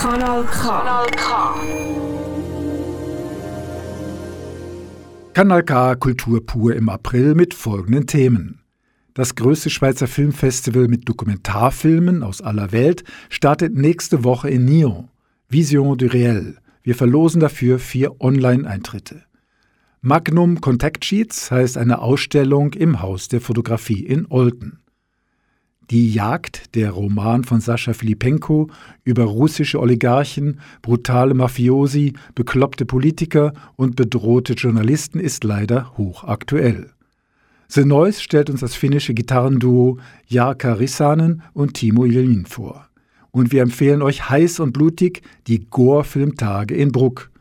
Kanal K. Kanal K. Kanal K Kultur pur im April mit folgenden Themen. Das größte Schweizer Filmfestival mit Dokumentarfilmen aus aller Welt startet nächste Woche in Nyon. Vision du Réel. Wir verlosen dafür vier Online-Eintritte. Magnum Contact Sheets heißt eine Ausstellung im Haus der Fotografie in Olten. Die Jagd, der Roman von Sascha Filipenko über russische Oligarchen, brutale Mafiosi, bekloppte Politiker und bedrohte Journalisten, ist leider hochaktuell. The Noise stellt uns das finnische Gitarrenduo Jarka Rissanen und Timo Jelin vor. Und wir empfehlen euch heiß und blutig die Gore-Filmtage in Bruck.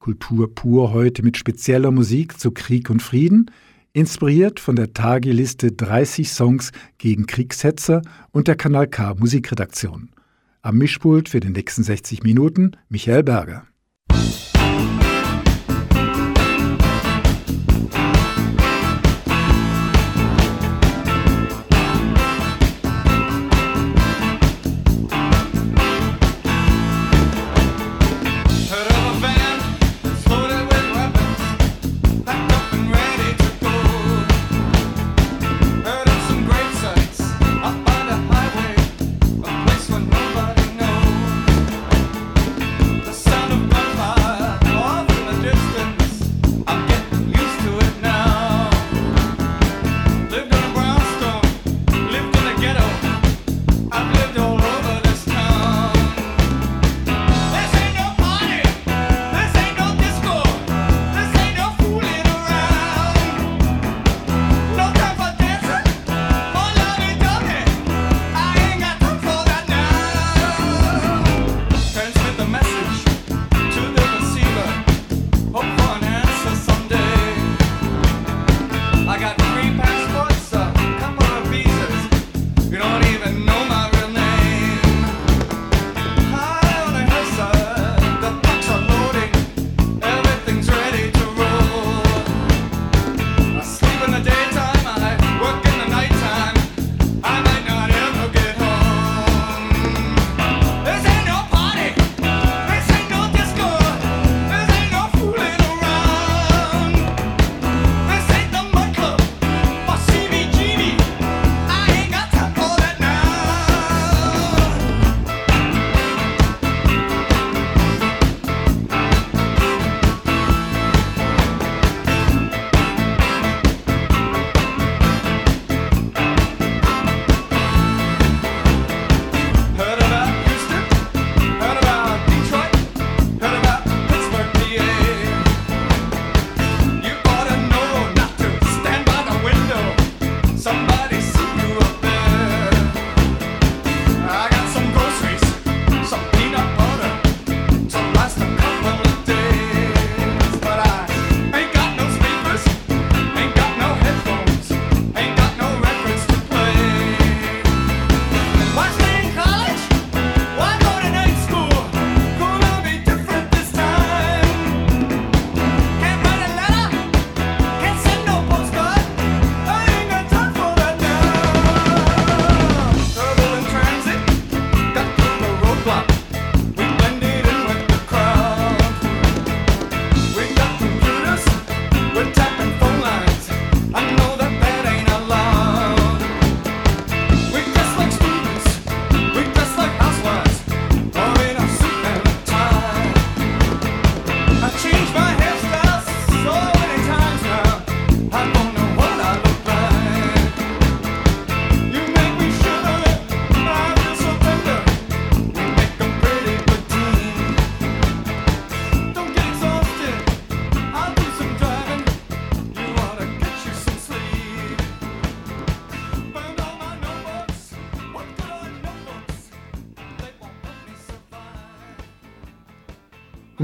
Kultur pur heute mit spezieller Musik zu Krieg und Frieden – inspiriert von der Tageliste 30 Songs gegen Kriegshetzer und der Kanal K Musikredaktion. Am Mischpult für den nächsten 60 Minuten Michael Berger.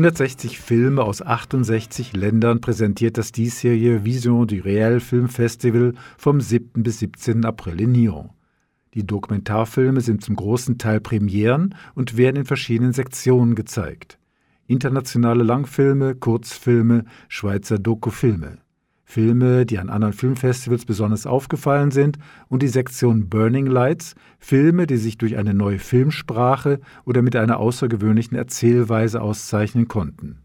160 Filme aus 68 Ländern präsentiert das diesjährige Vision du Réel Filmfestival vom 7. bis 17. April in Nyon. Die Dokumentarfilme sind zum großen Teil Premieren und werden in verschiedenen Sektionen gezeigt. Internationale Langfilme, Kurzfilme, Schweizer Dokufilme. Filme, die an anderen Filmfestivals besonders aufgefallen sind, und die Sektion Burning Lights, Filme, die sich durch eine neue Filmsprache oder mit einer außergewöhnlichen Erzählweise auszeichnen konnten.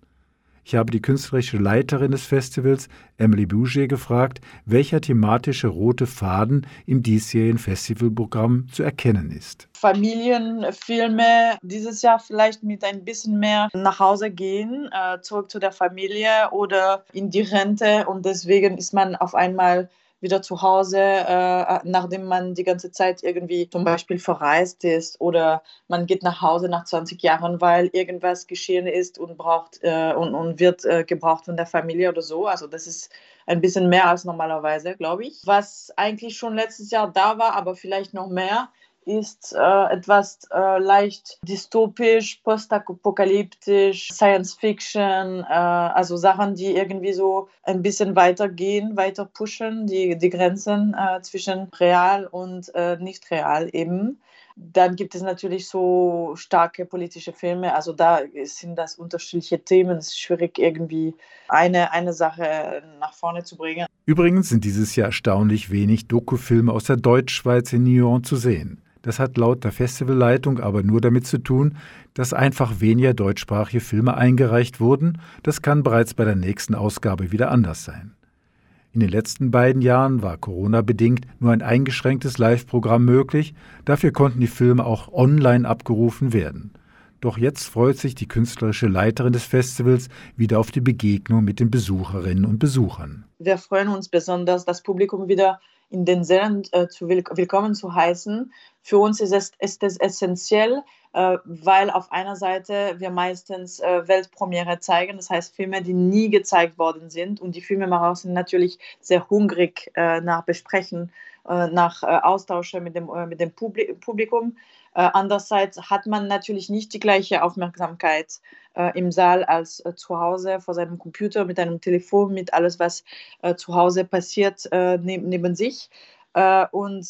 Ich habe die künstlerische Leiterin des Festivals, Emily Bouger, gefragt, welcher thematische rote Faden im diesjährigen Festivalprogramm zu erkennen ist. Familienfilme dieses Jahr vielleicht mit ein bisschen mehr nach Hause gehen, äh, zurück zu der Familie oder in die Rente und deswegen ist man auf einmal wieder zu Hause, äh, nachdem man die ganze Zeit irgendwie zum Beispiel verreist ist oder man geht nach Hause nach 20 Jahren, weil irgendwas geschehen ist und braucht äh, und, und wird äh, gebraucht von der Familie oder so. Also das ist ein bisschen mehr als normalerweise, glaube ich. Was eigentlich schon letztes Jahr da war, aber vielleicht noch mehr, ist äh, etwas äh, leicht dystopisch, postapokalyptisch, Science Fiction, äh, also Sachen, die irgendwie so ein bisschen weitergehen, weiter pushen, die, die Grenzen äh, zwischen real und äh, nicht real eben. Dann gibt es natürlich so starke politische Filme, also da sind das unterschiedliche Themen. Es ist schwierig, irgendwie eine, eine Sache nach vorne zu bringen. Übrigens sind dieses Jahr erstaunlich wenig Dokufilme aus der Deutschschweiz in Nyon zu sehen. Das hat laut der Festivalleitung aber nur damit zu tun, dass einfach weniger deutschsprachige Filme eingereicht wurden. Das kann bereits bei der nächsten Ausgabe wieder anders sein. In den letzten beiden Jahren war Corona-bedingt nur ein eingeschränktes Live-Programm möglich, dafür konnten die Filme auch online abgerufen werden. Doch jetzt freut sich die künstlerische Leiterin des Festivals wieder auf die Begegnung mit den Besucherinnen und Besuchern. Wir freuen uns besonders, das Publikum wieder in den Sälen äh, zu will willkommen zu heißen. Für uns ist es, ist es essentiell, äh, weil auf einer Seite wir meistens äh, Weltpremiere zeigen, das heißt Filme, die nie gezeigt worden sind. Und die Filmemacher sind natürlich sehr hungrig äh, nach Besprechen, nach Austauschen mit dem, mit dem Publikum. Andererseits hat man natürlich nicht die gleiche Aufmerksamkeit im Saal als zu Hause vor seinem Computer, mit einem Telefon, mit alles, was zu Hause passiert, neben, neben sich. Äh, und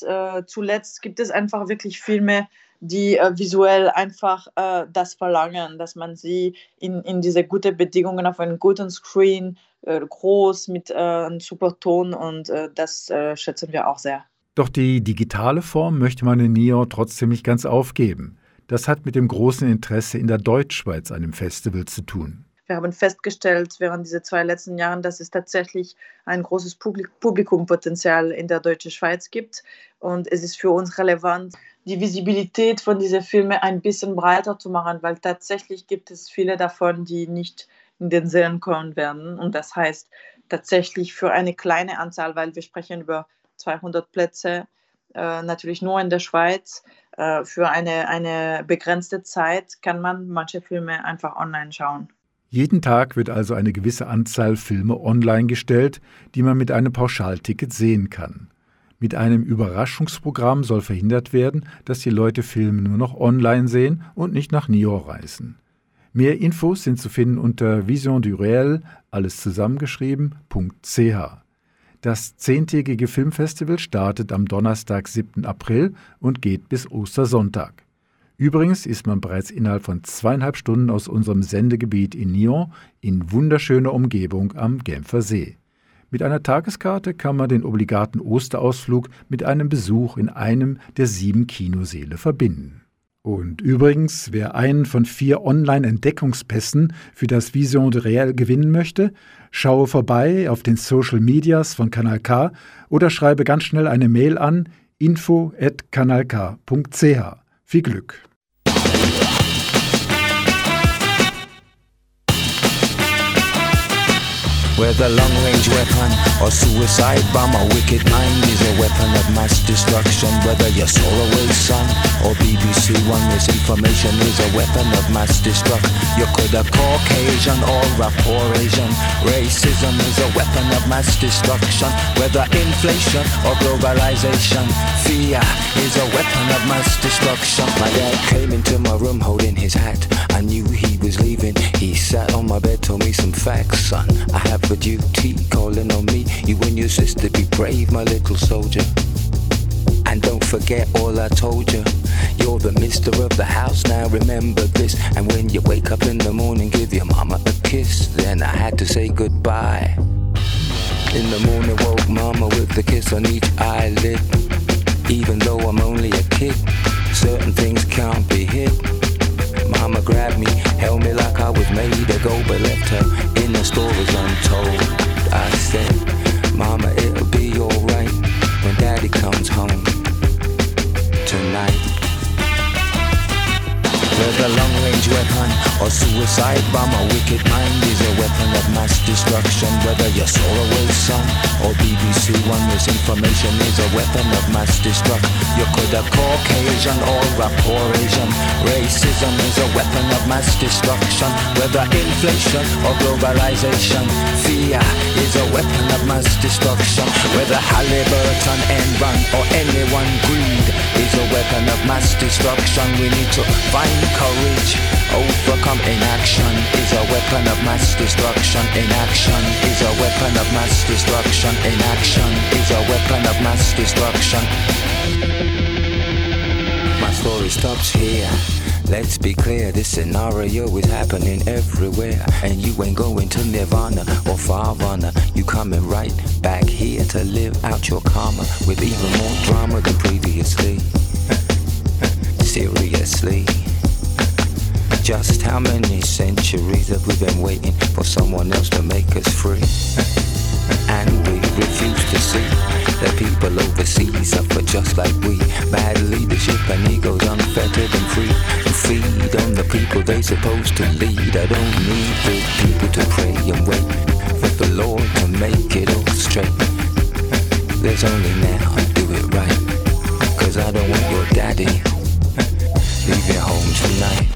zuletzt gibt es einfach wirklich Filme, die visuell einfach das verlangen, dass man sie in, in diese guten Bedingungen auf einem guten Screen, groß mit einem super Ton und das schätzen wir auch sehr. Doch die digitale Form möchte man in Nyon trotzdem nicht ganz aufgeben. Das hat mit dem großen Interesse in der Deutschschweiz an dem Festival zu tun. Wir haben festgestellt während dieser zwei letzten Jahren, dass es tatsächlich ein großes Publikumpotenzial in der deutschen Schweiz gibt. Und es ist für uns relevant, die Visibilität von diesen Filmen ein bisschen breiter zu machen, weil tatsächlich gibt es viele davon, die nicht in den Sälen kommen werden. Und das heißt tatsächlich für eine kleine Anzahl, weil wir sprechen über 200 Plätze, äh, natürlich nur in der Schweiz. Äh, für eine, eine begrenzte Zeit kann man manche Filme einfach online schauen. Jeden Tag wird also eine gewisse Anzahl Filme online gestellt, die man mit einem Pauschalticket sehen kann. Mit einem Überraschungsprogramm soll verhindert werden, dass die Leute Filme nur noch online sehen und nicht nach Nio reisen. Mehr Infos sind zu finden unter Vision du Réel, alles zusammengeschrieben.ch. Das zehntägige Filmfestival startet am Donnerstag, 7. April und geht bis Ostersonntag. Übrigens ist man bereits innerhalb von zweieinhalb Stunden aus unserem Sendegebiet in Nyon in wunderschöner Umgebung am Genfer See. Mit einer Tageskarte kann man den obligaten Osterausflug mit einem Besuch in einem der sieben Kinoseele verbinden. Und übrigens, wer einen von vier Online-Entdeckungspässen für das Vision de Réel gewinnen möchte, schaue vorbei auf den Social Medias von Kanal K oder schreibe ganz schnell eine Mail an info@kanalk.ch. Viel Glück! Whether long-range weapon or suicide bomb, a wicked mind is a weapon of mass destruction. Whether you're Solarway Sun or BBC One, misinformation is a weapon of mass destruction. You could have Caucasian or rapport Asian. Racism is a weapon of mass destruction. Whether inflation or globalization, fear is a weapon of mass destruction. My dad came into my room holding his hat. I knew he was leaving. He sat on my bed, told me some facts, son. I have for duty, calling on me. You and your sister be brave, my little soldier. And don't forget all I told you. You're the mister of the house, now remember this. And when you wake up in the morning, give your mama a kiss. Then I had to say goodbye. In the morning woke mama with the kiss on each eyelid. Even though I'm only a kid, certain things can't be hid. Mama grabbed me, held me like I was made to go, but left her in the stories untold. I said, Mama, it'll be alright when Daddy comes home tonight. Whether long range weapon or suicide bomb, a wicked mind is a weapon of mass destruction. Whether you're Solarway Sun or BBC One, misinformation is a weapon of mass destruction. You could have Caucasian or a poor Asian. Racism is a weapon of mass destruction. Whether inflation or globalization, fear is a weapon of mass destruction. Whether Halliburton, Enron or anyone greed is a weapon of mass destruction. We need to find courage. Overcome inaction is a weapon of mass destruction. Inaction is a weapon of mass destruction. Inaction is a weapon of mass destruction. My story stops here. Let's be clear, this scenario is happening everywhere. And you ain't going to Nirvana or Farvana. You coming right back here to live out your karma with even more drama than previously. Just how many centuries have we been waiting for someone else to make us free? And we refuse to see that people overseas suffer just like we. Bad leadership and egos unfettered and free. To feed on the people they supposed to lead. I don't need the people to pray and wait for the Lord to make it all straight. There's only now, I do it right. Cause I don't want your daddy leaving home tonight.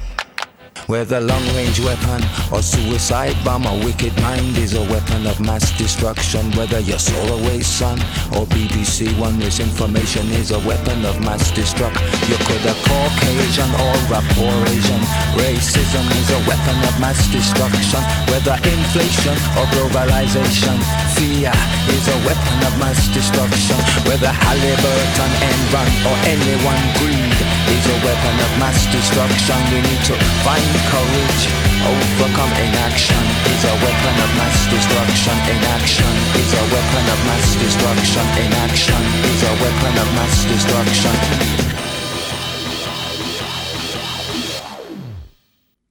Whether long range weapon or suicide bomb, a wicked mind is a weapon of mass destruction. Whether you're Solarway Sun or BBC One, misinformation is a weapon of mass destruction. You could have Caucasian or a poor Asian. Racism is a weapon of mass destruction. Whether inflation or globalization, fear is a weapon of mass destruction. Whether Halliburton, Enron or anyone greed is a weapon of mass destruction. We need to find courage. Overcome inaction is a weapon of mass destruction. Inaction is a weapon of mass destruction. Inaction is a weapon of mass destruction.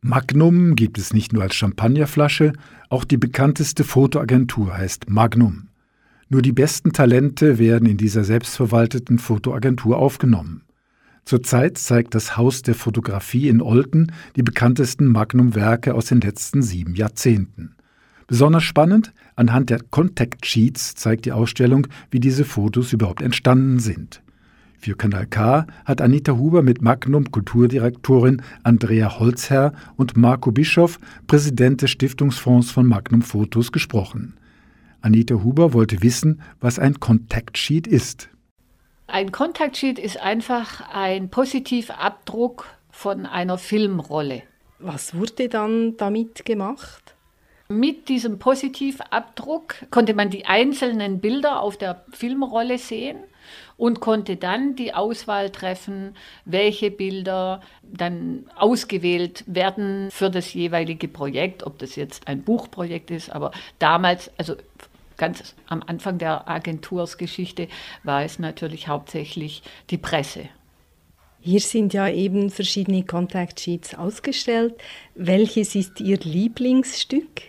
Magnum gibt es nicht nur als Champagnerflasche, auch die bekannteste Fotoagentur heißt Magnum. Nur die besten Talente werden in dieser selbstverwalteten Fotoagentur aufgenommen. Zurzeit zeigt das Haus der Fotografie in Olten die bekanntesten Magnum-Werke aus den letzten sieben Jahrzehnten. Besonders spannend, anhand der Contact Sheets zeigt die Ausstellung, wie diese Fotos überhaupt entstanden sind. Für Kanal K hat Anita Huber mit Magnum Kulturdirektorin Andrea Holzherr und Marco Bischoff, Präsident des Stiftungsfonds von Magnum Fotos, gesprochen. Anita Huber wollte wissen, was ein Contact Sheet ist. Ein Kontaktsheet ist einfach ein Positivabdruck von einer Filmrolle. Was wurde dann damit gemacht? Mit diesem Positivabdruck konnte man die einzelnen Bilder auf der Filmrolle sehen und konnte dann die Auswahl treffen, welche Bilder dann ausgewählt werden für das jeweilige Projekt, ob das jetzt ein Buchprojekt ist, aber damals, also ganz am Anfang der Agentursgeschichte war es natürlich hauptsächlich die Presse. Hier sind ja eben verschiedene Contact Sheets ausgestellt. Welches ist Ihr Lieblingsstück?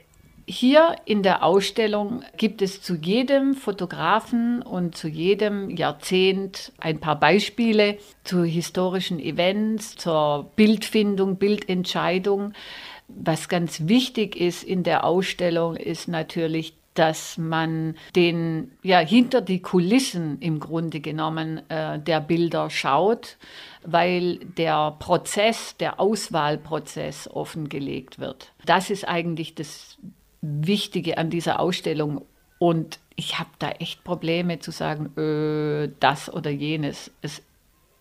Hier in der Ausstellung gibt es zu jedem Fotografen und zu jedem Jahrzehnt ein paar Beispiele zu historischen Events, zur Bildfindung, Bildentscheidung. Was ganz wichtig ist in der Ausstellung, ist natürlich dass man den ja hinter die Kulissen im Grunde genommen äh, der Bilder schaut, weil der Prozess, der Auswahlprozess offengelegt wird. Das ist eigentlich das Wichtige an dieser Ausstellung und ich habe da echt Probleme zu sagen, äh, das oder jenes. Es,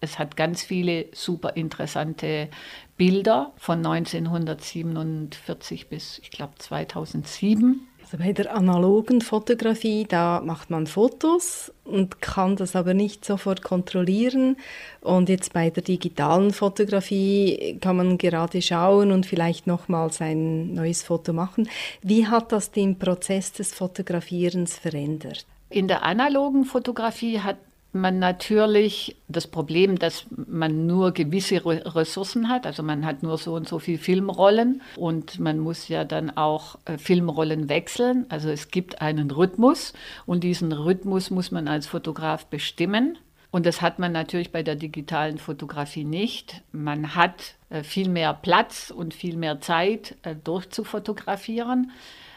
es hat ganz viele super interessante Bilder von 1947 bis, ich glaube, 2007 Also bei der analogen Fotografie, da macht man Fotos und kann das aber nicht sofort kontrollieren. Und jetzt bei der digitalen Fotografie kann man gerade schauen und vielleicht nochmals ein neues Foto machen. Wie hat das den Prozess des Fotografierens verändert? In der analogen Fotografie hat man natürlich das Problem, dass man nur gewisse Ressourcen hat. Also man hat nur so und so viele Filmrollen und man muss ja dann auch äh, Filmrollen wechseln. Also es gibt einen Rhythmus und diesen Rhythmus muss man als Fotograf bestimmen. Und das hat man natürlich bei der digitalen Fotografie nicht. Man hat äh, viel mehr Platz und viel mehr Zeit äh, durchzufotografieren.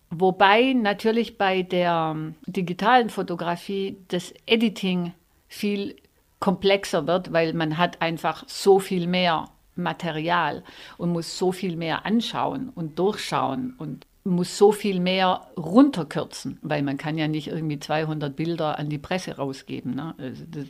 Wobei natürlich bei der ähm, digitalen Fotografie das Editing viel komplexer wird, weil man hat einfach so viel mehr Material und muss so viel mehr anschauen und durchschauen und muss so viel mehr runterkürzen, weil man kann ja nicht irgendwie 200 Bilder an die Presse rausgeben. Ne? Also das,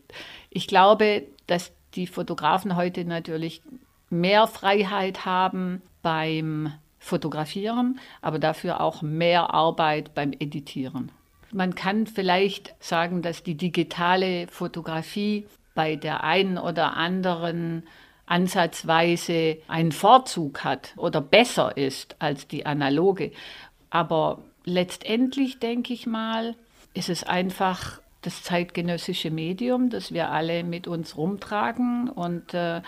ich glaube, dass die Fotografen heute natürlich mehr Freiheit haben beim Fotografieren, aber dafür auch mehr Arbeit beim Editieren. Man kann vielleicht sagen, dass die digitale Fotografie bei der einen oder anderen ansatzweise einen Vorzug hat oder besser ist als die analoge. Aber letztendlich denke ich mal, ist es einfach das zeitgenössische Medium, das wir alle mit uns rumtragen und äh,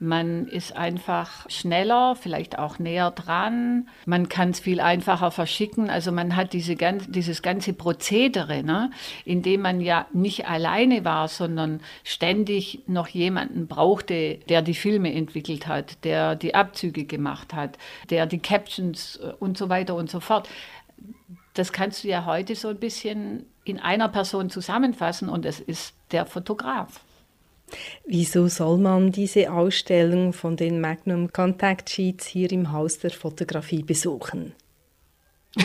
man ist einfach schneller, vielleicht auch näher dran. Man kann es viel einfacher verschicken. Also man hat diese ganz, dieses ganze Prozedere, ne, in dem man ja nicht alleine war, sondern ständig noch jemanden brauchte, der die Filme entwickelt hat, der die Abzüge gemacht hat, der die Captions äh, und so weiter und so fort. Das kannst du ja heute so ein bisschen in einer Person zusammenfassen und es ist der Fotograf. Wieso soll man diese Ausstellung von den Magnum Contact Sheets hier im Haus der Fotografie besuchen?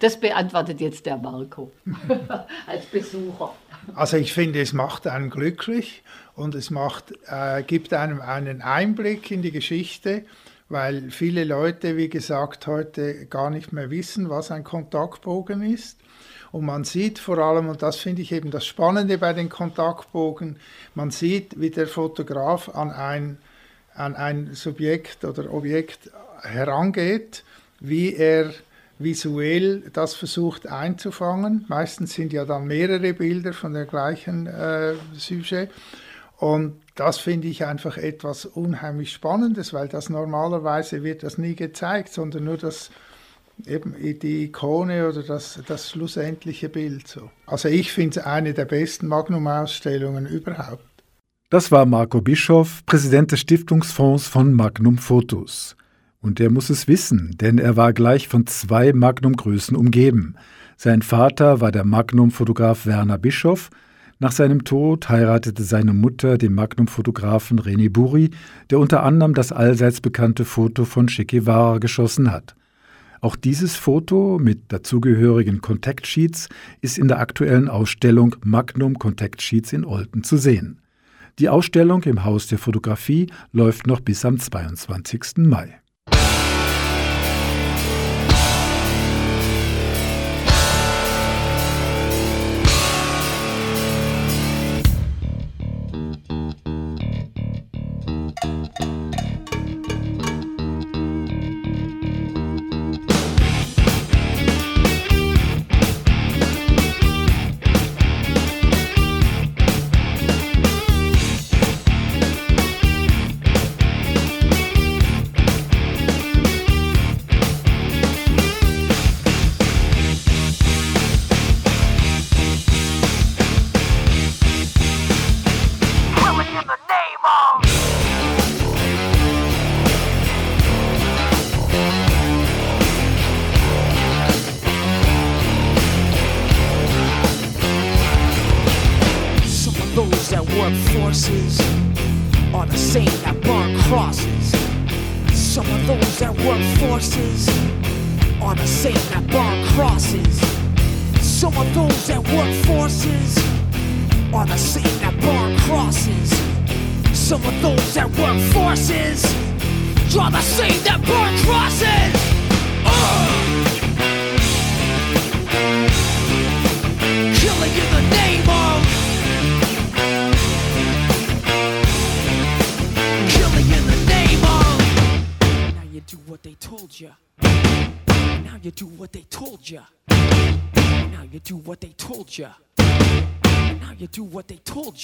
das beantwortet jetzt der Marco als Besucher. Also ich finde, es macht einen glücklich und es macht, äh, gibt einem einen Einblick in die Geschichte, weil viele Leute, wie gesagt, heute gar nicht mehr wissen, was ein Kontaktbogen ist. Und man sieht vor allem, und das finde ich eben das Spannende bei den Kontaktbogen, man sieht, wie der Fotograf an ein, an ein Subjekt oder Objekt herangeht, wie er visuell das versucht einzufangen. Meistens sind ja dann mehrere Bilder von der gleichen äh, Sujet. Und das finde ich einfach etwas unheimlich Spannendes, weil das normalerweise wird das nie gezeigt, sondern nur das eben die Ikone oder das, das schlussendliche Bild. So. Also ich finde es eine der besten Magnum-Ausstellungen überhaupt. Das war Marco Bischoff, Präsident des Stiftungsfonds von Magnum Fotos. Und er muss es wissen, denn er war gleich von zwei Magnum-Größen umgeben. Sein Vater war der Magnum-Fotograf Werner Bischoff. Nach seinem Tod heiratete seine Mutter den Magnum-Fotografen René Buri, der unter anderem das allseits bekannte Foto von Che Guevara geschossen hat. Auch dieses Foto mit dazugehörigen Contact Sheets ist in der aktuellen Ausstellung Magnum Contact Sheets in Olten zu sehen. Die Ausstellung im Haus der Fotografie läuft noch bis am 22. Mai.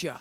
плеча.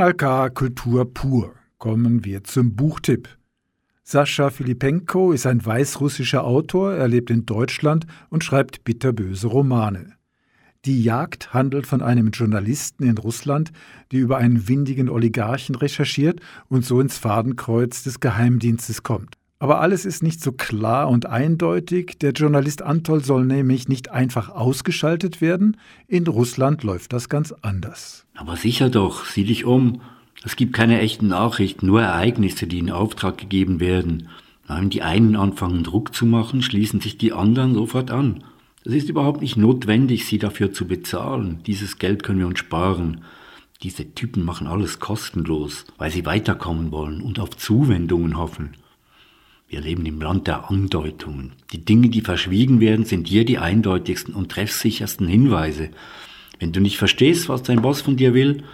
Kanal K Kultur pur. Kommen wir zum Buchtipp. Sascha Filipenko ist ein weißrussischer Autor, er lebt in Deutschland und schreibt bitterböse Romane. Die Jagd handelt von einem Journalisten in Russland, der über einen windigen Oligarchen recherchiert und so ins Fadenkreuz des Geheimdienstes kommt. Aber alles ist nicht so klar und eindeutig. Der Journalist Antol soll nämlich nicht einfach ausgeschaltet werden. In Russland läuft das ganz anders. Aber sicher doch, sieh dich um. Es gibt keine echten Nachrichten, nur Ereignisse, die in Auftrag gegeben werden. Wenn die einen anfangen Druck zu machen, schließen sich die anderen sofort an. Es ist überhaupt nicht notwendig, sie dafür zu bezahlen. Dieses Geld können wir uns sparen. Diese Typen machen alles kostenlos, weil sie weiterkommen wollen und auf Zuwendungen hoffen. Wir leben im Land der Andeutungen. Die Dinge, die verschwiegen werden, sind hier die eindeutigsten und treffsichersten Hinweise. Wenn du nicht verstehst, was dein Boss von dir will,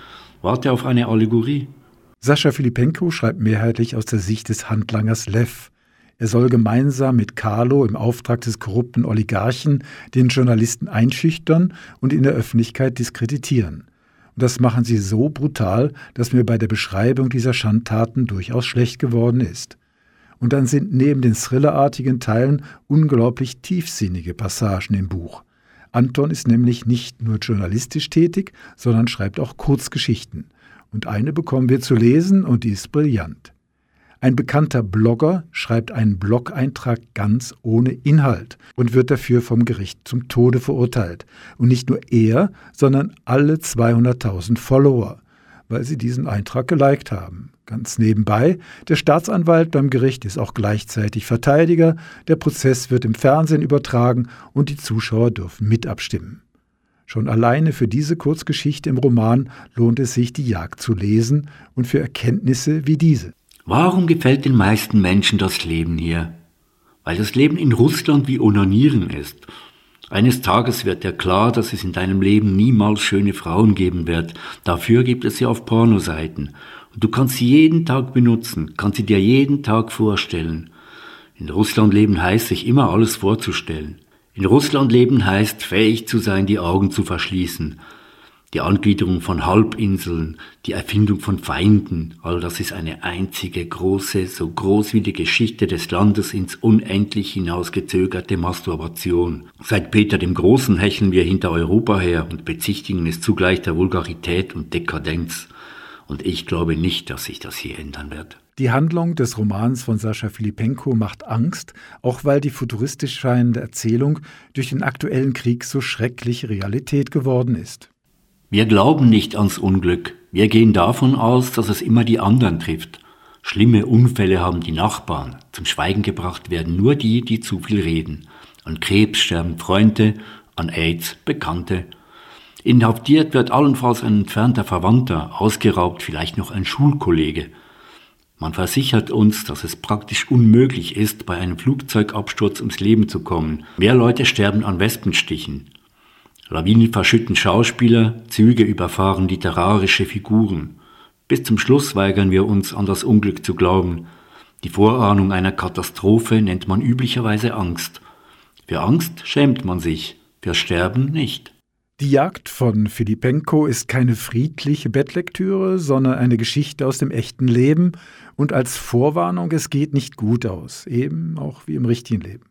warte auf eine Allegorie. Sascha Filipenko schreibt mehrheitlich aus der Sicht des Handlangers Lev. Er soll gemeinsam mit Carlo im Auftrag des korrupten Oligarchen den Journalisten einschüchtern und in der Öffentlichkeit diskreditieren. Und das machen sie so brutal, dass mir bei der Beschreibung dieser Schandtaten durchaus schlecht geworden ist. Und dann sind neben den thrillerartigen Teilen unglaublich tiefsinnige Passagen im Buch. Anton ist nämlich nicht nur journalistisch tätig, sondern schreibt auch Kurzgeschichten. Und eine bekommen wir zu lesen und die ist brillant. Ein bekannter Blogger schreibt einen Blog-Eintrag ganz ohne Inhalt und wird dafür vom Gericht zum Tode verurteilt. Und nicht nur er, sondern alle 200.000 Follower, weil sie diesen Eintrag geliked haben. Ganz nebenbei, der Staatsanwalt beim Gericht ist auch gleichzeitig Verteidiger, der Prozess wird im Fernsehen übertragen und die Zuschauer dürfen mitabstimmen. Schon alleine für diese Kurzgeschichte im Roman lohnt es sich, die Jagd zu lesen und für Erkenntnisse wie diese. Warum gefällt den meisten Menschen das Leben hier? Weil das Leben in Russland wie Onanieren ist. Eines Tages wird dir klar, dass es in deinem Leben niemals schöne Frauen geben wird. Dafür gibt es sie auf Pornoseiten. Und du kannst sie jeden Tag benutzen, kannst sie dir jeden Tag vorstellen. In Russland leben heißt, sich immer alles vorzustellen. In Russland leben heißt, fähig zu sein, die Augen zu verschließen, die Angliederung von Halbinseln, die Erfindung von Feinden, all das ist eine einzige große, so groß wie die Geschichte des Landes ins unendlich hinausgezögerte Masturbation. Seit Peter dem Großen hecheln wir hinter Europa her und bezichtigen es zugleich der Vulgarität und Dekadenz. Und ich glaube nicht, dass sich das hier ändern wird. Die Handlung des Romans von Sascha Filipenko macht Angst, auch weil die futuristisch scheinende Erzählung durch den aktuellen Krieg so schrecklich Realität geworden ist. Wir glauben nicht ans Unglück. Wir gehen davon aus, dass es immer die anderen trifft. Schlimme Unfälle haben die Nachbarn. Zum Schweigen gebracht werden nur die, die zu viel reden. An Krebs sterben Freunde, an AIDS Bekannte. Inhaftiert wird allenfalls ein entfernter Verwandter, ausgeraubt vielleicht noch ein Schulkollege. Man versichert uns, dass es praktisch unmöglich ist, bei einem Flugzeugabsturz ums Leben zu kommen. Mehr Leute sterben an Wespenstichen. Lawinen verschütten Schauspieler, Züge überfahren literarische Figuren. Bis zum Schluss weigern wir uns an das Unglück zu glauben. Die Vorahnung einer Katastrophe nennt man üblicherweise Angst. Für Angst schämt man sich, für Sterben nicht. Die Jagd von Filipenko ist keine friedliche Bettlektüre, sondern eine Geschichte aus dem echten Leben und als Vorwarnung, es geht nicht gut aus, eben auch wie im richtigen Leben.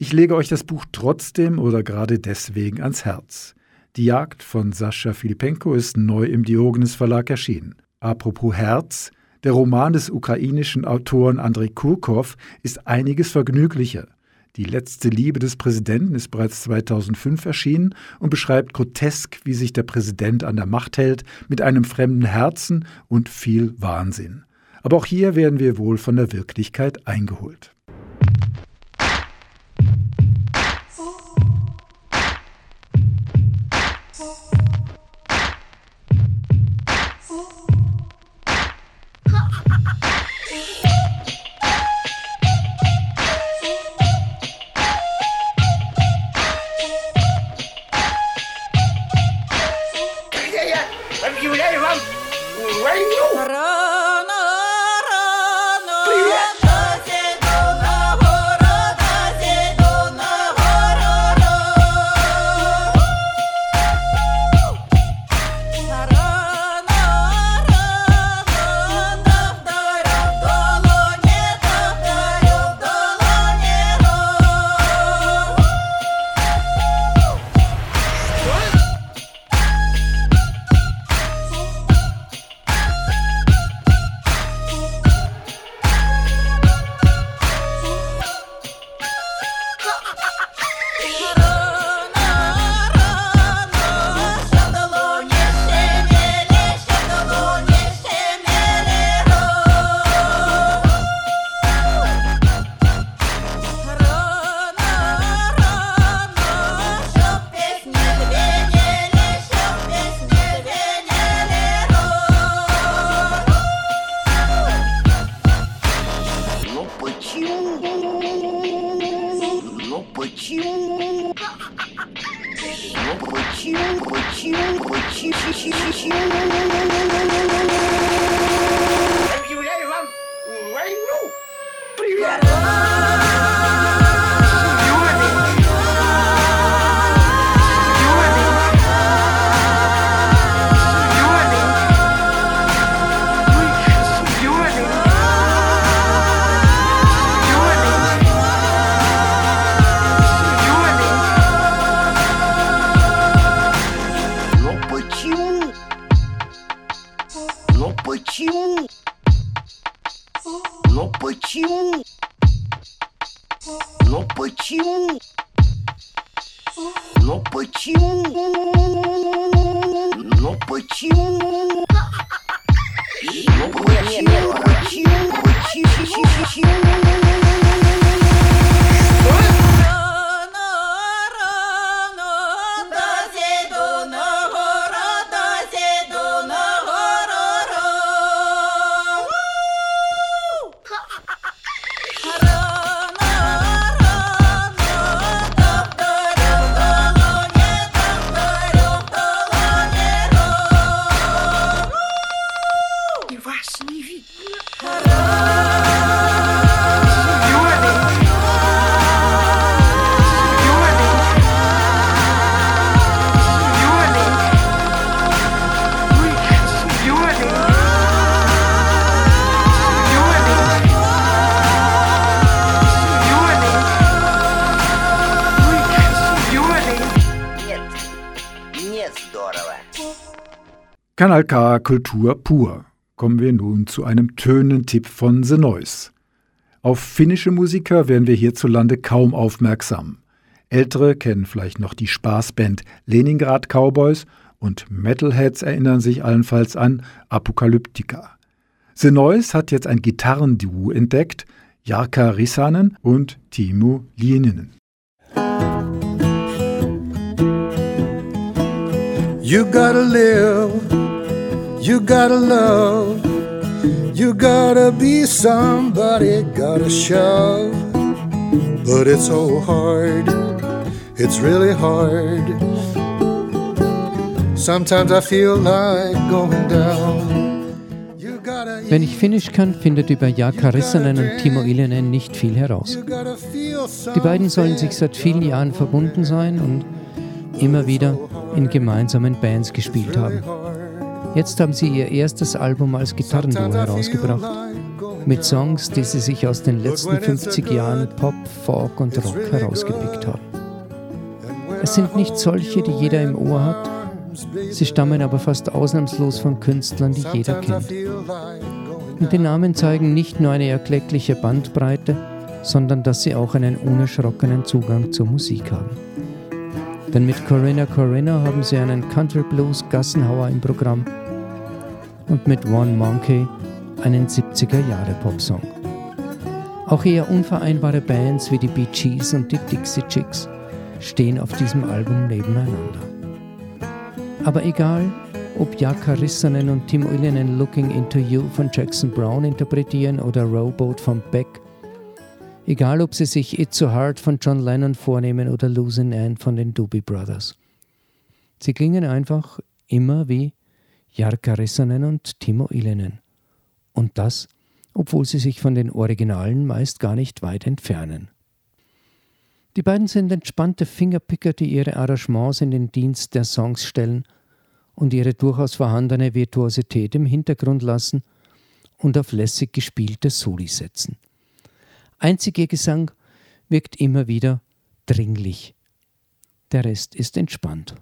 Ich lege euch das Buch trotzdem oder gerade deswegen ans Herz. Die Jagd von Sascha Filipenko ist neu im Diogenes Verlag erschienen. Apropos Herz, der Roman des ukrainischen Autoren Andrei Kurkov ist einiges vergnüglicher. Die letzte Liebe des Präsidenten ist bereits 2005 erschienen und beschreibt grotesk, wie sich der Präsident an der Macht hält, mit einem fremden Herzen und viel Wahnsinn. Aber auch hier werden wir wohl von der Wirklichkeit eingeholt. Почему? Но почему? Но почему? Но почему? Но почему? Но почему? Почему? Почему? Почему? Kanal K Kultur pur. Kommen wir nun zu einem Tönentipp von The Noise. Auf finnische Musiker werden wir hierzulande kaum aufmerksam. Ältere kennen vielleicht noch die Spaßband Leningrad Cowboys und Metalheads erinnern sich allenfalls an Apokalyptika. The Noise hat jetzt ein Gitarrenduo entdeckt, Jarkka Rissanen und Timo Lieninen. You gotta live, you gotta love, you gotta be somebody, gotta show. But it's so hard, it's really hard. Sometimes I feel like going down. Wenn ich Finnisch kann, findet über Jaka Rissanen und Timo Ilinen nicht viel heraus. Die beiden sollen sich seit vielen Jahren verbunden sein und immer wieder in gemeinsamen Bands gespielt haben. Jetzt haben sie ihr erstes Album als Gitarrenduo herausgebracht, mit Songs, die sie sich aus den letzten 50 Jahren Pop, Folk und Rock herausgepickt haben. Es sind nicht solche, die jeder im Ohr hat, sie stammen aber fast ausnahmslos von Künstlern, die jeder kennt. Und die Namen zeigen nicht nur eine erkleckliche Bandbreite, sondern dass sie auch einen unerschrockenen Zugang zur Musik haben. Denn mit Corinna Corinna haben sie einen Country Blues Gassenhauer im Programm und mit One Monkey einen 70er Jahre Popsong. Auch eher unvereinbare Bands wie die Bee Gees und die Dixie Chicks stehen auf diesem Album nebeneinander. Aber egal, ob Jaka Rissanen und Tim Illinen Looking Into You von Jackson Brown interpretieren oder Rowboat von Beck, egal ob sie sich It's So Hard von John Lennon vornehmen oder Losing Anne von den Doobie Brothers. Sie klingen einfach immer wie Jarkka Rissanen und Timo Ilinen. Und das, obwohl sie sich von den Originalen meist gar nicht weit entfernen. Die beiden sind entspannte Fingerpicker, die ihre Arrangements in den Dienst der Songs stellen und ihre durchaus vorhandene Virtuosität im Hintergrund lassen und auf lässig gespielte Soli setzen. Einzig ihr Gesang wirkt immer wieder dringlich. Der Rest ist entspannt.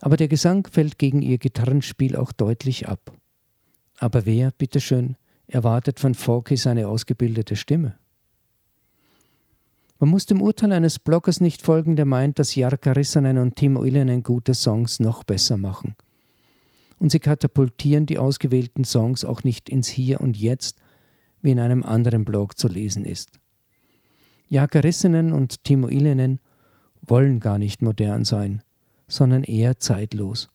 Aber der Gesang fällt gegen ihr Gitarrenspiel auch deutlich ab. Aber wer, bitteschön, erwartet von Forky seine ausgebildete Stimme? Man muss dem Urteil eines Bloggers nicht folgen, der meint, dass Jarkka Rissanen und Timo Ilinen gute Songs noch besser machen. Und sie katapultieren die ausgewählten Songs auch nicht ins Hier und Jetzt, wie in einem anderen Blog zu lesen ist. Jarkka Rissanen und Timo Ilinen wollen gar nicht modern sein, sondern eher zeitlos.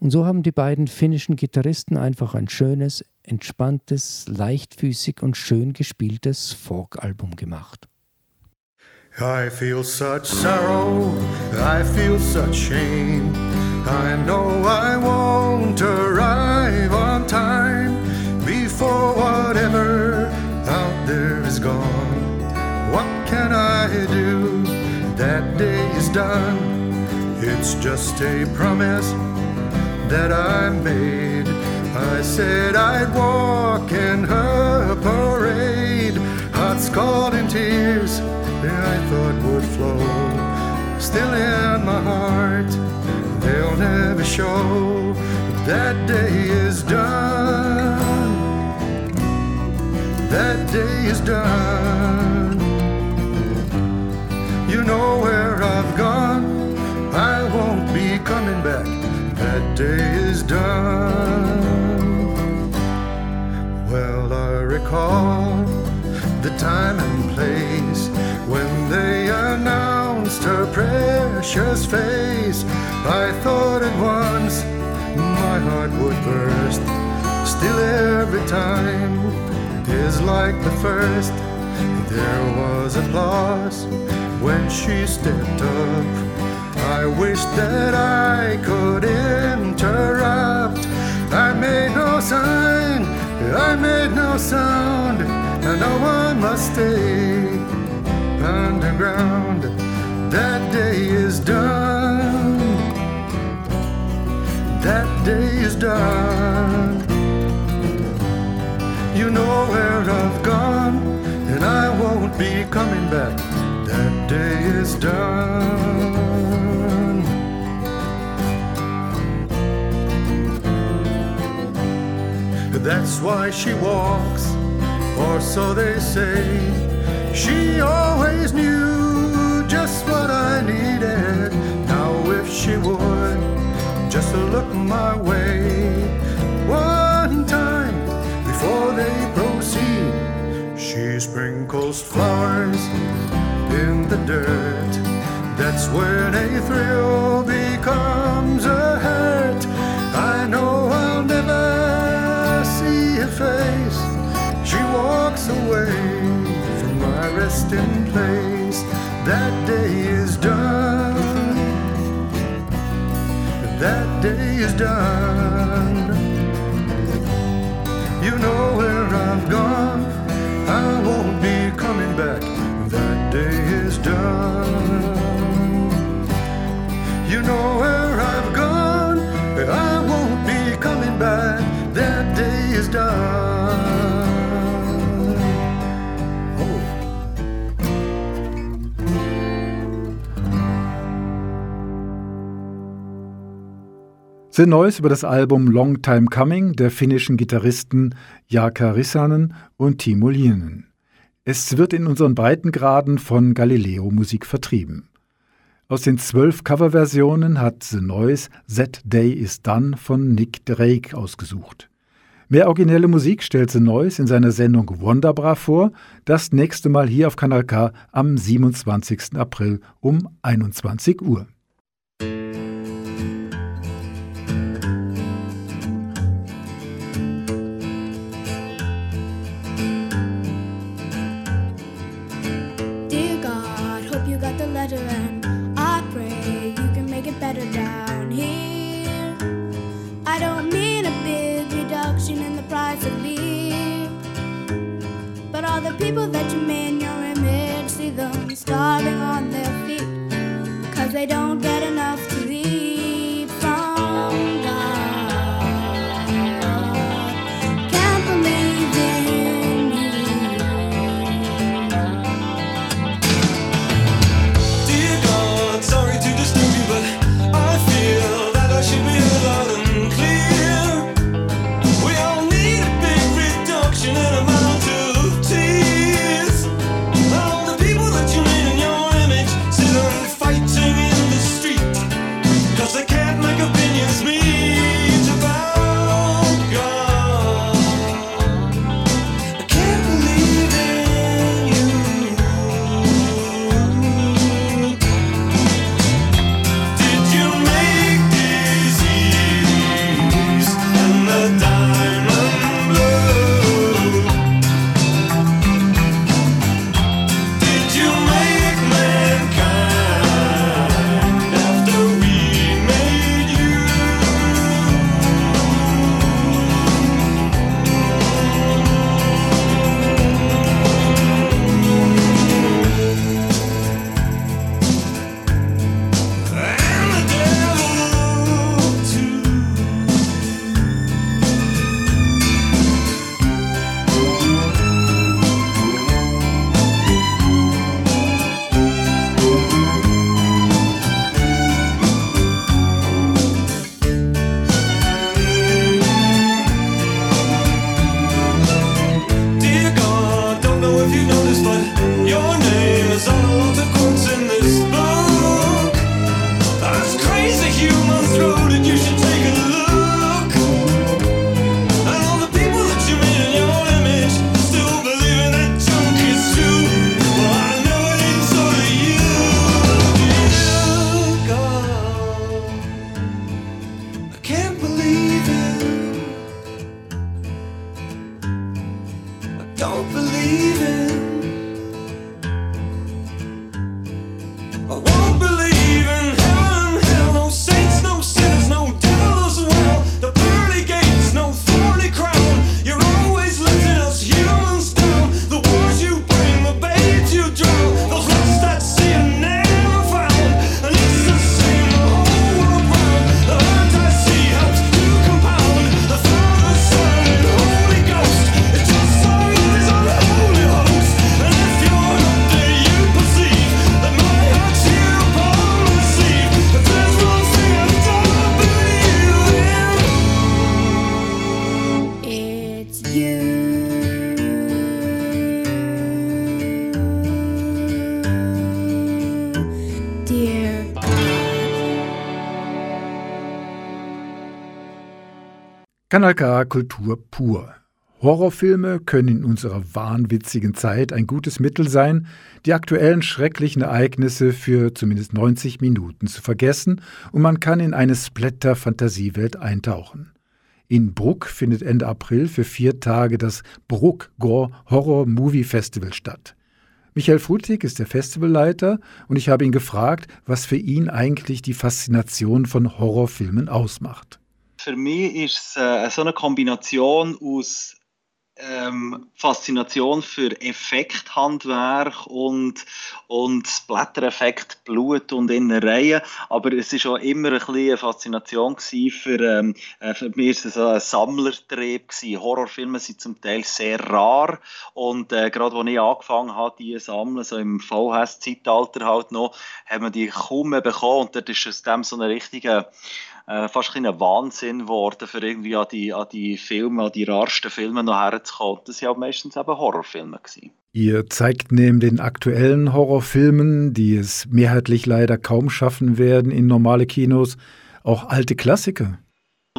Und so haben die beiden finnischen Gitarristen einfach ein schönes, entspanntes, leichtfüßig und schön gespieltes Folk-Album gemacht. I feel such sorrow, I feel such shame. I know I won't arrive on time before is gone. What can I do? That day is done. It's just a promise that I made. I said I'd walk in her parade. Hearts caught in tears that I thought would flow. Still in my heart, they'll never show. That day is done. That day is done. You know where I've gone. I won't be coming back. That day is done. Well, I recall the time and place when they announced her precious face. I thought at once my heart would burst. Still, every time is like the first. There was applause when she stepped up. I wish that I could interrupt. I made no sign, I made no sound, and no one must stay underground. That day is done. That day is done. You know where I've gone, and I won't be coming back. That day is done. That's why she walks, or so they say. She always knew just what I needed. Now, if she would just look my way one time before they proceed, she sprinkles flowers in the dirt. That's when a thrill becomes a hurt. I know I'll never see her face. She walks away from my resting place. That day is done. That day is done. You know where I've gone. I won't be coming back. That day is done. You know where I've gone. I won't be coming back. That day is done. The Noise über das Album Long Time Coming der finnischen Gitarristen Jaka Rissanen und Timo Lienen. Es wird in unseren Breitengraden von Galileo Musik vertrieben. Aus den zwölf Coverversionen hat The Noise That Day Is Done von Nick Drake ausgesucht. Mehr originelle Musik stellt The Noise in seiner Sendung Wonderbra vor, das nächste Mal hier auf Kanal K am 27. April um 21 Uhr. Starving on their feet, cause they don't Kanal K Kultur pur. Horrorfilme können in unserer wahnwitzigen Zeit ein gutes Mittel sein, die aktuellen schrecklichen Ereignisse für zumindest 90 Minuten zu vergessen und man kann in eine Splatter-Fantasiewelt eintauchen. In Bruck findet Ende April für vier Tage das Bruck Gore Horror Movie Festival statt. Michael Frutig ist der Festivalleiter und ich habe ihn gefragt, was für ihn eigentlich die Faszination von Horrorfilmen ausmacht. Für mich ist es äh, so eine Kombination aus ähm, Faszination für Effekthandwerk und, und Splatter-Effekt, Blut und Innereien. Aber es ist auch immer ein eine Faszination für, ähm, äh, für mich ist es ein Sammlertrieb gewesen. Horrorfilme sind zum Teil sehr rar und äh, gerade als ich angefangen habe, die sammeln, so im VHS-Zeitalter halt noch, haben wir die kaum bekommen und dort ist aus dem so eine richtige äh, fast ein Wahnsinn geworden, für irgendwie an die, an die Filme, an die rarsten Filme noch herzukommen. Das waren meistens eben Horrorfilme. Gewesen. Ihr zeigt neben den aktuellen Horrorfilmen, die es mehrheitlich leider kaum schaffen werden in normale Kinos, auch alte Klassiker.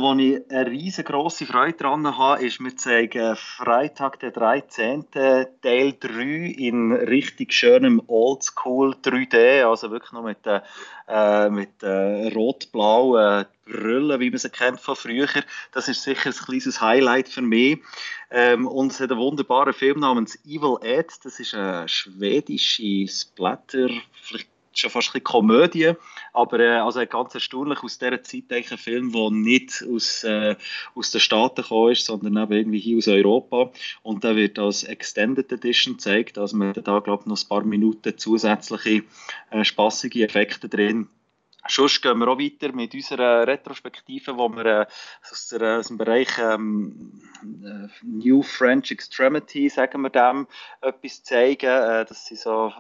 Wo ich eine riesengroße Freude daran habe, ist, wir zeigen Freitag, der 13. Teil 3 in richtig schönem Oldschool 3D, also wirklich noch mit, äh, mit äh, rot-blauen Brillen, wie man sie kennt von früher. Das ist sicher ein kleines Highlight für mich. Ähm, und es hat einen wunderbaren Film namens Evil Ed. Das ist eine schwedische Splatter, vielleicht schon fast ein Komödie, aber äh, also ganz erstaunlich aus dieser Zeit ein Film, der nicht aus, äh, aus den Staaten gekommen ist, sondern eben irgendwie hier aus Europa und der wird als Extended Edition gezeigt, also man hat da glaube ich noch ein paar Minuten zusätzliche äh, spaßige Effekte drin. Sonst gehen wir auch weiter mit unserer Retrospektive, wo wir äh, aus, der, aus dem Bereich ähm, äh, New French Extremity, sagen wir dem, etwas zeigen. Äh, das sind so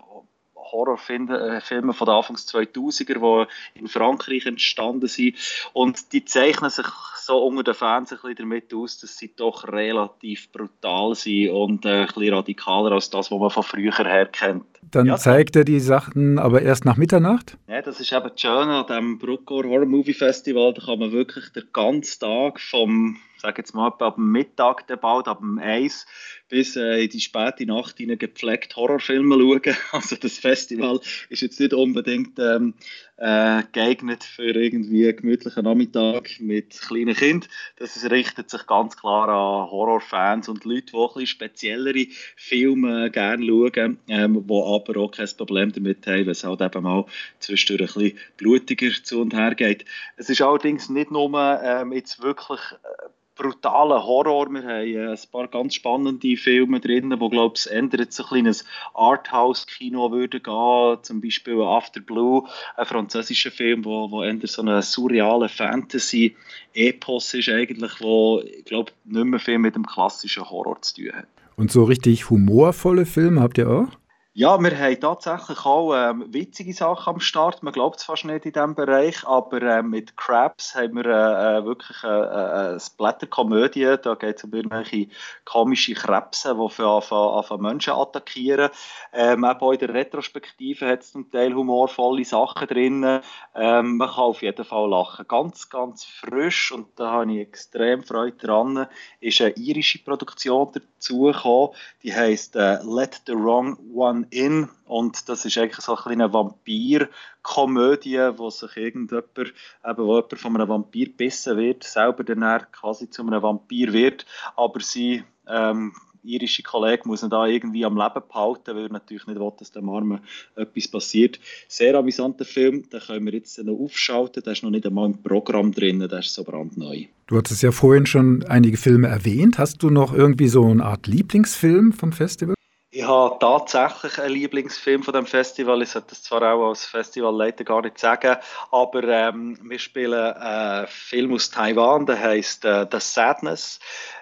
Horrorfilme von den Anfangs 2000er, die in Frankreich entstanden sind. Und die zeichnen sich so unter den Fans ein bisschen damit aus, dass sie doch relativ brutal sind und äh, ein bisschen radikaler als das, was man von früher her kennt. Dann ja, zeigt er die Sachen aber erst nach Mitternacht? Ja, das ist eben schön an dem Bruckor Horror Movie Festival. Da kann man wirklich den ganzen Tag vom, sag jetzt mal, ab dem Mittag bald, ab dem Eis bis äh, in die späte Nacht hinein gepflegt Horrorfilme schauen. Also das Festival ist jetzt nicht unbedingt ähm, äh, geeignet für irgendwie einen gemütlichen Nachmittag mit kleinen Kindern. Das richtet sich ganz klar an Horrorfans und Leute, die ein bisschen speziellere Filme gerne schauen, ähm, die aber auch kein Problem damit haben, weil es halt eben mal zwischendurch ein bisschen blutiger zu und her geht. Es ist allerdings nicht nur ähm, jetzt wirklich äh, brutalen Horror. Wir haben äh, ein paar ganz spannende Filme drin, wo glaube ich ändert sich ein kleines Arthouse-Kino würde gehen, zum Beispiel After Blue, ein französischer Film, wo, wo eher so eine surreale Fantasy-Epos ist eigentlich, wo ich glaube nicht mehr viel mit dem klassischen Horror zu tun hat. Und so richtig humorvolle Filme habt ihr auch? Ja, wir haben tatsächlich auch ähm, witzige Sachen am Start. Man glaubt es fast nicht in diesem Bereich, aber äh, mit Crabs haben wir äh, äh wirklich eine, äh, eine Splatter-Komödie. Da geht es um irgendwelche komische Krebse, die für, für Menschen attackieren. Ähm, auch in der Retrospektive hat es zum Teil humorvolle Sachen drin. Ähm, man kann auf jeden Fall lachen. Ganz, ganz frisch und da habe ich extrem Freude dran. Ist eine irische Produktion dazugekommen. Die heisst äh, Let the Wrong One In und das ist eigentlich so eine Vampir-Komödie, wo sich irgendjemand, eben, wo jemand von einem Vampir gebissen wird, selber dann quasi zu einem Vampir wird, aber sie ähm, irische Kollege muss ihn da irgendwie am Leben behalten, weil er natürlich nicht will, dass dem Armen etwas passiert. Sehr amüsanter Film, den können wir jetzt noch aufschalten, der ist noch nicht einmal im Programm drin, der ist so brandneu. Du hattest ja vorhin schon einige Filme erwähnt. Hast du noch irgendwie so eine Art Lieblingsfilm vom Festival? Ich habe tatsächlich einen Lieblingsfilm von dem Festival. Ich sollte das zwar auch als Festivalleiter gar nicht sagen, aber ähm, wir spielen einen Film aus Taiwan, der heißt äh, The Sadness.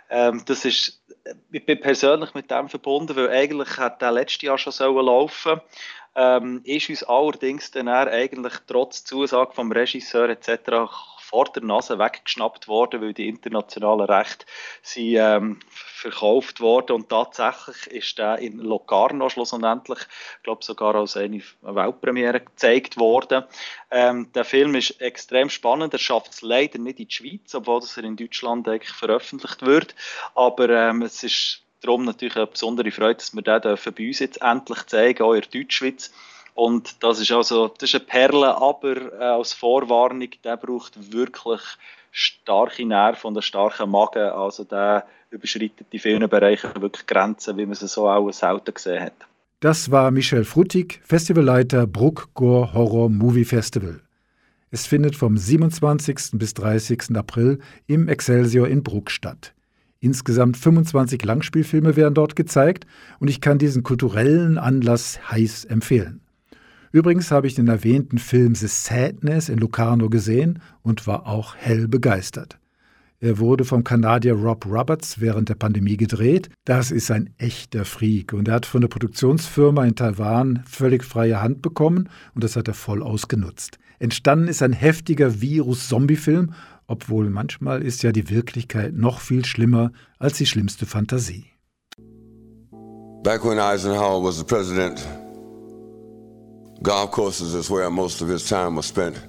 Ähm, das ist, ich bin persönlich mit dem verbunden, weil eigentlich hat der letztes Jahr schon sollen laufen. Ähm, ist uns allerdings dann eigentlich trotz Zusage vom Regisseur etc vor der Nase weggeschnappt worden, weil die internationalen Rechte sind, ähm, verkauft worden und tatsächlich ist der in Locarno schlussendlich, ich glaube sogar als eine Weltpremiere gezeigt worden. Ähm, der Film ist extrem spannend, er schafft es leider nicht in die Schweiz, obwohl er in Deutschland eigentlich veröffentlicht wird, aber ähm, es ist darum natürlich eine besondere Freude, dass wir den bei uns jetzt endlich zeigen, auch in der Deutschschweiz. Und das ist also das ist eine Perle, aber äh, als Vorwarnung, der braucht wirklich starke Nerven und einen starken Magen. Also der überschreitet in vielen Bereichen wirklich Grenzen, wie man sie so auch selten gesehen hat. Das war Michel Fruttig, Festivalleiter Bruck Gore Horror Movie Festival. Es findet vom 27. bis 30. April im Excelsior in Bruck statt. Insgesamt 25 Langspielfilme werden dort gezeigt und ich kann diesen kulturellen Anlass heiß empfehlen. Übrigens habe ich den erwähnten Film The Sadness in Locarno gesehen und war auch hell begeistert. Er wurde vom Kanadier Rob Roberts während der Pandemie gedreht. Das ist ein echter Freak und er hat von der Produktionsfirma in Taiwan völlig freie Hand bekommen und das hat er voll ausgenutzt. Entstanden ist ein heftiger Virus-Zombie-Film, obwohl manchmal ist ja die Wirklichkeit noch viel schlimmer als die schlimmste Fantasie. Back when Eisenhower was the president, golf courses is where most of his time was spent.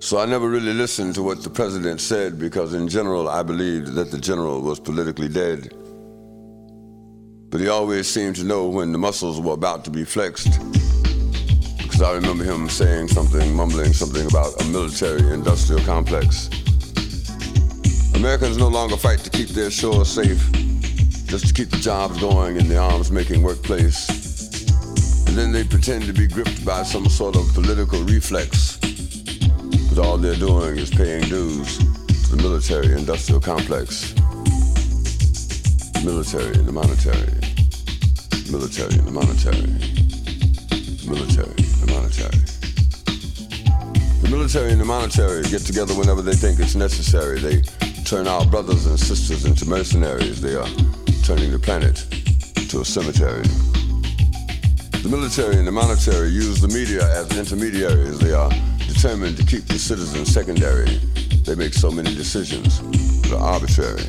So I never really listened to what the president said because, in general, I believed that the general was politically dead. But he always seemed to know when the muscles were about to be flexed. Because I remember him saying something, mumbling something about a military industrial complex. Americans no longer fight to keep their shores safe, just to keep the jobs going in the arms making workplace and then they pretend to be gripped by some sort of political reflex. But all they're doing is paying dues to the military industrial complex. The Military and the monetary. Military and the monetary. Military and the monetary. The military and the monetary get together whenever they think it's necessary. They turn our brothers and sisters into mercenaries. They are turning the planet to a cemetery. The military and the monetary use the media as intermediaries. They are determined to keep the citizens secondary. They make so many decisions that are arbitrary.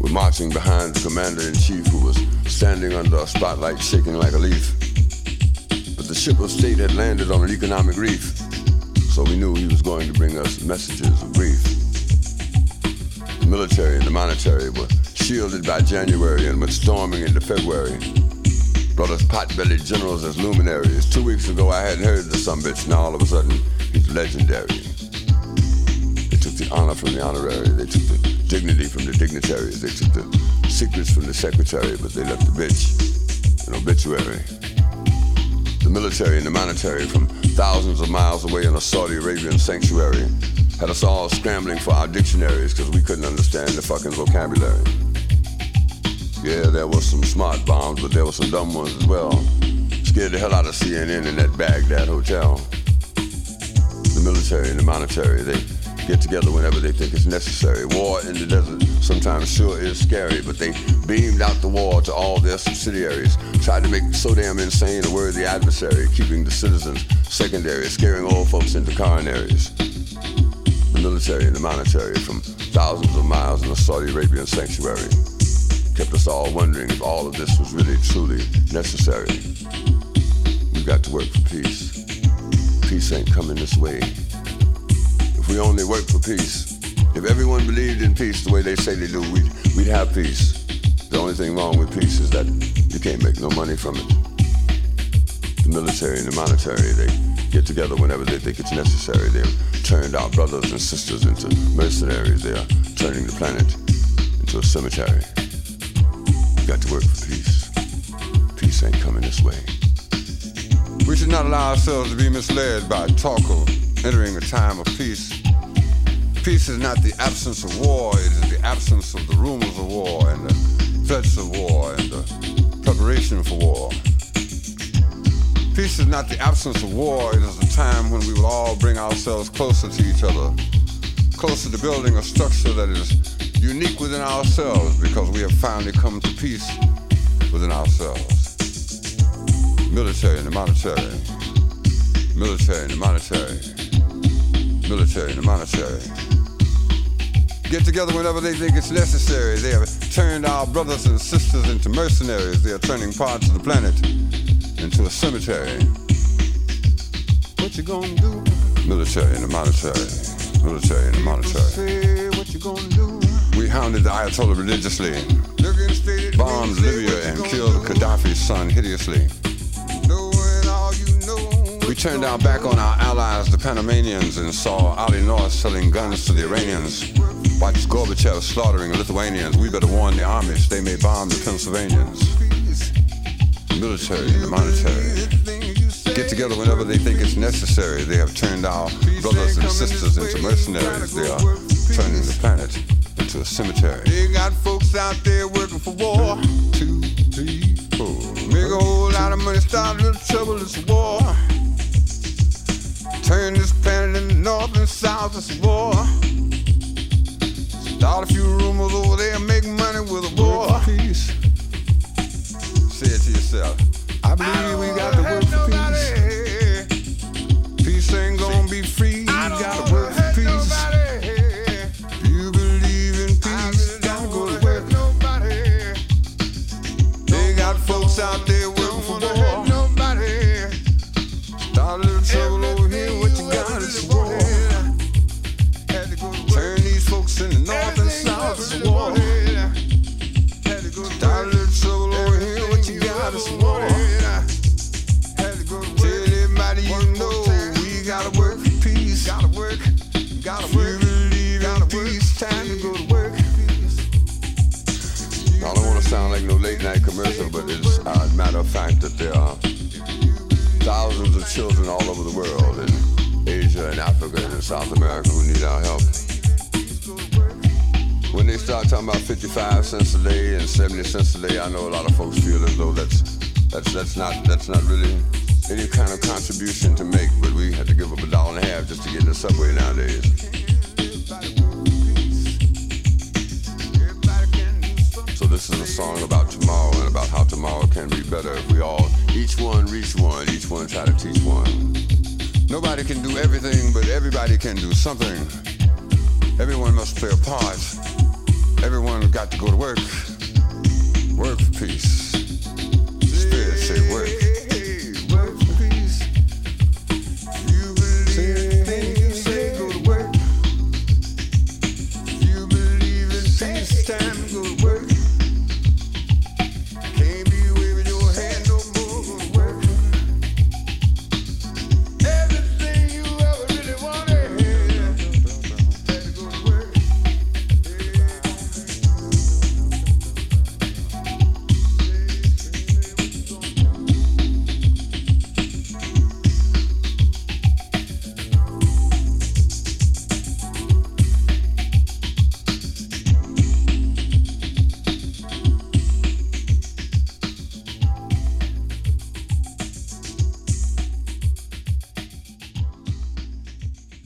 We're marching behind the commander in chief who was standing under a spotlight shaking like a leaf. But the ship of state had landed on an economic reef, so we knew he was going to bring us messages of grief. The military and the monetary were shielded by January and went storming into February brought us pot-bellied generals as luminaries. Two weeks ago, I hadn't heard of the some bitch. Now all of a sudden, he's legendary. They took the honor from the honorary. They took the dignity from the dignitaries. They took the secrets from the secretary, but they left the bitch an obituary. The military and the monetary from thousands of miles away in a Saudi Arabian sanctuary had us all scrambling for our dictionaries because we couldn't understand the fucking vocabulary. Yeah, there was some smart bombs, but there were some dumb ones as well. Scared the hell out of CNN in that Baghdad hotel. The military and the monetary, they get together whenever they think it's necessary. War in the desert sometimes sure is scary, but they beamed out the war to all their subsidiaries, tried to make so damn insane a worthy adversary, keeping the citizens secondary, scaring old folks into coronaries. The military and the monetary from thousands of miles in the Saudi Arabian sanctuary kept us all wondering if all of this was really truly necessary. We've got to work for peace. Peace ain't coming this way. If we only work for peace, if everyone believed in peace the way they say they do, we'd, we'd have peace. The only thing wrong with peace is that you can't make no money from it. The military and the monetary, they get together whenever they think it's necessary. They've turned our brothers and sisters into mercenaries. They are turning the planet into a cemetery. Got to work for peace. Peace ain't coming this way. We should not allow ourselves to be misled by talk of entering a time of peace. Peace is not the absence of war, it is the absence of the rumors of war and the threats of war and the preparation for war. Peace is not the absence of war, it is a time when we will all bring ourselves closer to each other, closer to building a structure that is unique within ourselves because we have finally come to peace within ourselves. Military and the monetary, military and the monetary, military and the monetary. Get together whenever they think it's necessary. They have turned our brothers and sisters into mercenaries. They are turning parts of the planet into a cemetery. What you gonna do? Military and the monetary. Military and the monetary. What you gonna do? We hounded the Ayatollah religiously, bombed Libya and killed Gaddafi's son hideously. We turned our back on our allies, the Panamanians, and saw Ali North selling guns to the Iranians. Watched Gorbachev slaughtering Lithuanians. We better warn the Amish, they may bomb the Pennsylvanians. Military and the monetary. Get together whenever they think it's necessary. They have turned our brothers and sisters into mercenaries. They are turning the planet into a cemetery. They got folks out there working for war. Two, three, four. Make a whole lot of money, start a little trouble, it's a war. Turn this planet into north and south, it's a war. Start a few rumors over there, make money with a war. Peace. Say it to yourself. I believe we got to work for peace. Peace ain't gonna be free. You gotta work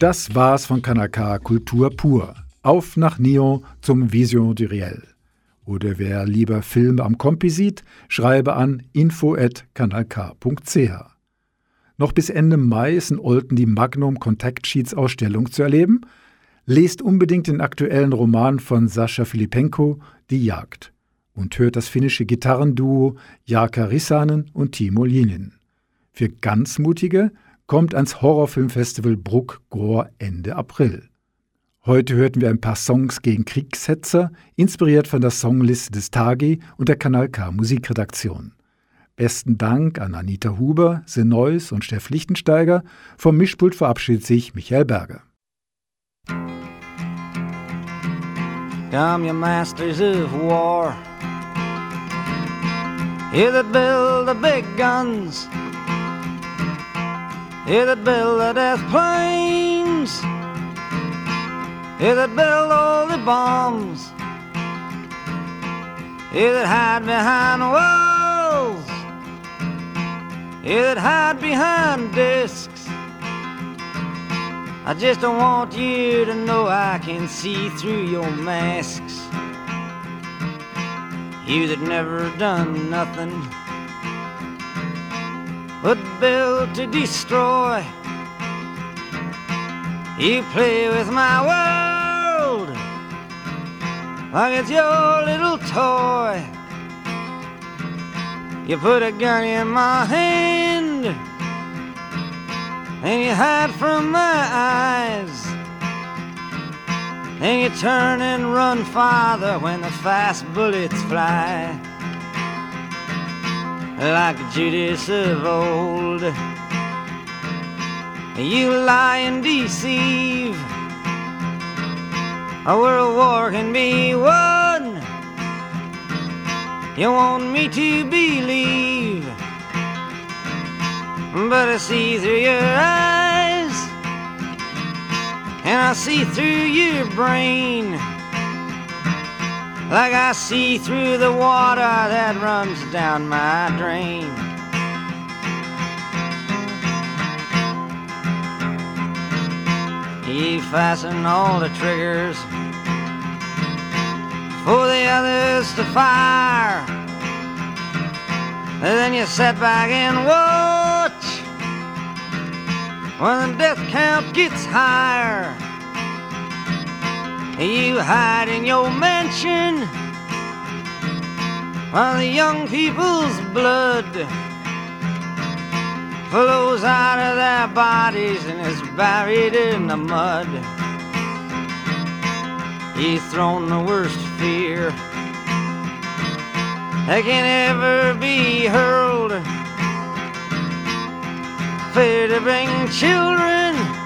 Das war's von Kanaka Kultur pur. Auf nach Nyon zum Vision du Riel. Oder wer lieber Filme am Kompi sieht, schreibe an info.kanalk.ch. Noch bis Ende Mai ist in Olten die Magnum Contact Sheets Ausstellung zu erleben. Lest unbedingt den aktuellen Roman von Sascha Filipenko, Die Jagd. Und hört das finnische Gitarrenduo Jaka Rissanen und Timo Linin. Für ganz Mutige kommt ans Horrorfilmfestival Bruck Gohr Ende April. Heute hörten wir ein paar Songs gegen Kriegshetzer, inspiriert von der Songliste des Tagi und der Kanal K Musikredaktion. Besten Dank an Anita Huber, Senois und Steff Lichtensteiger. Vom Mischpult verabschiedet sich Michael Berger. Come, you masters of war. You that build the big guns. You that build the death planes. You that build all the bombs. You that hide behind walls. You that hide behind discs. I just don't want you to know I can see through your masks. You that never done nothing but build to destroy. You play with my world like it's your little toy. You put a gun in my hand and you hide from my eyes. And you turn and run farther when the fast bullets fly. Like Judas of old, you lie and deceive. A world war can be won. You want me to believe but I see through your eyes, and I see through your brain, like I see through the water that runs down my drain. You fasten all the triggers for the others to fire. And then you sit back and watch when the death count gets higher. You hide in your mansion while the young people's blood flows out of their bodies and is buried in the mud. You've thrown the worst fear that can ever be hurled. Fear to bring children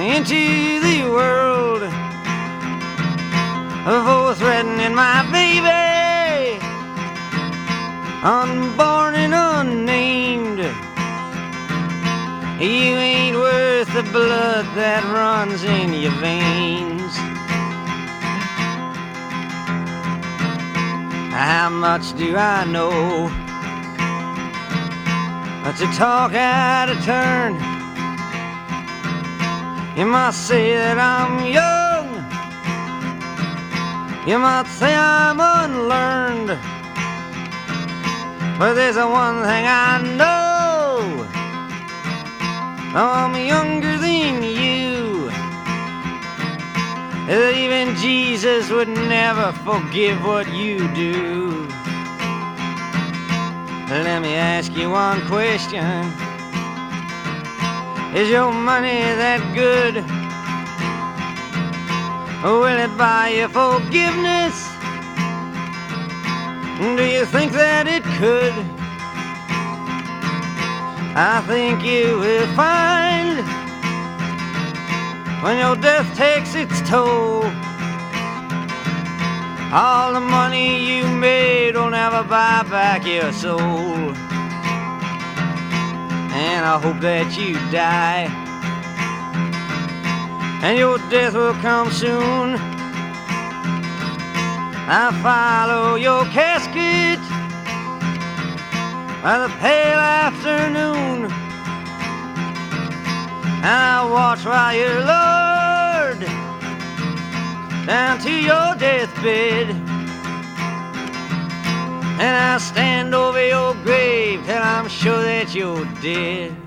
into the world. For threatening my baby, unborn and unnamed. You ain't worth the blood that runs in your veins. How much do I know? To talk out of turn. You might say that I'm young. You might say I'm unlearned. But there's one thing I know. I'm younger than you. That even Jesus would never forgive what you do. Let me ask you one question. Is your money that good? Will it buy you forgiveness? Do you think that it could? I think you will find when your death takes its toll. All the money you made will never buy back your soul. And I hope that you die. And your death will come soon. I follow your casket by the pale afternoon. And I watch while you're lowered down to your deathbed. And I stand over your grave till I'm sure that you're dead.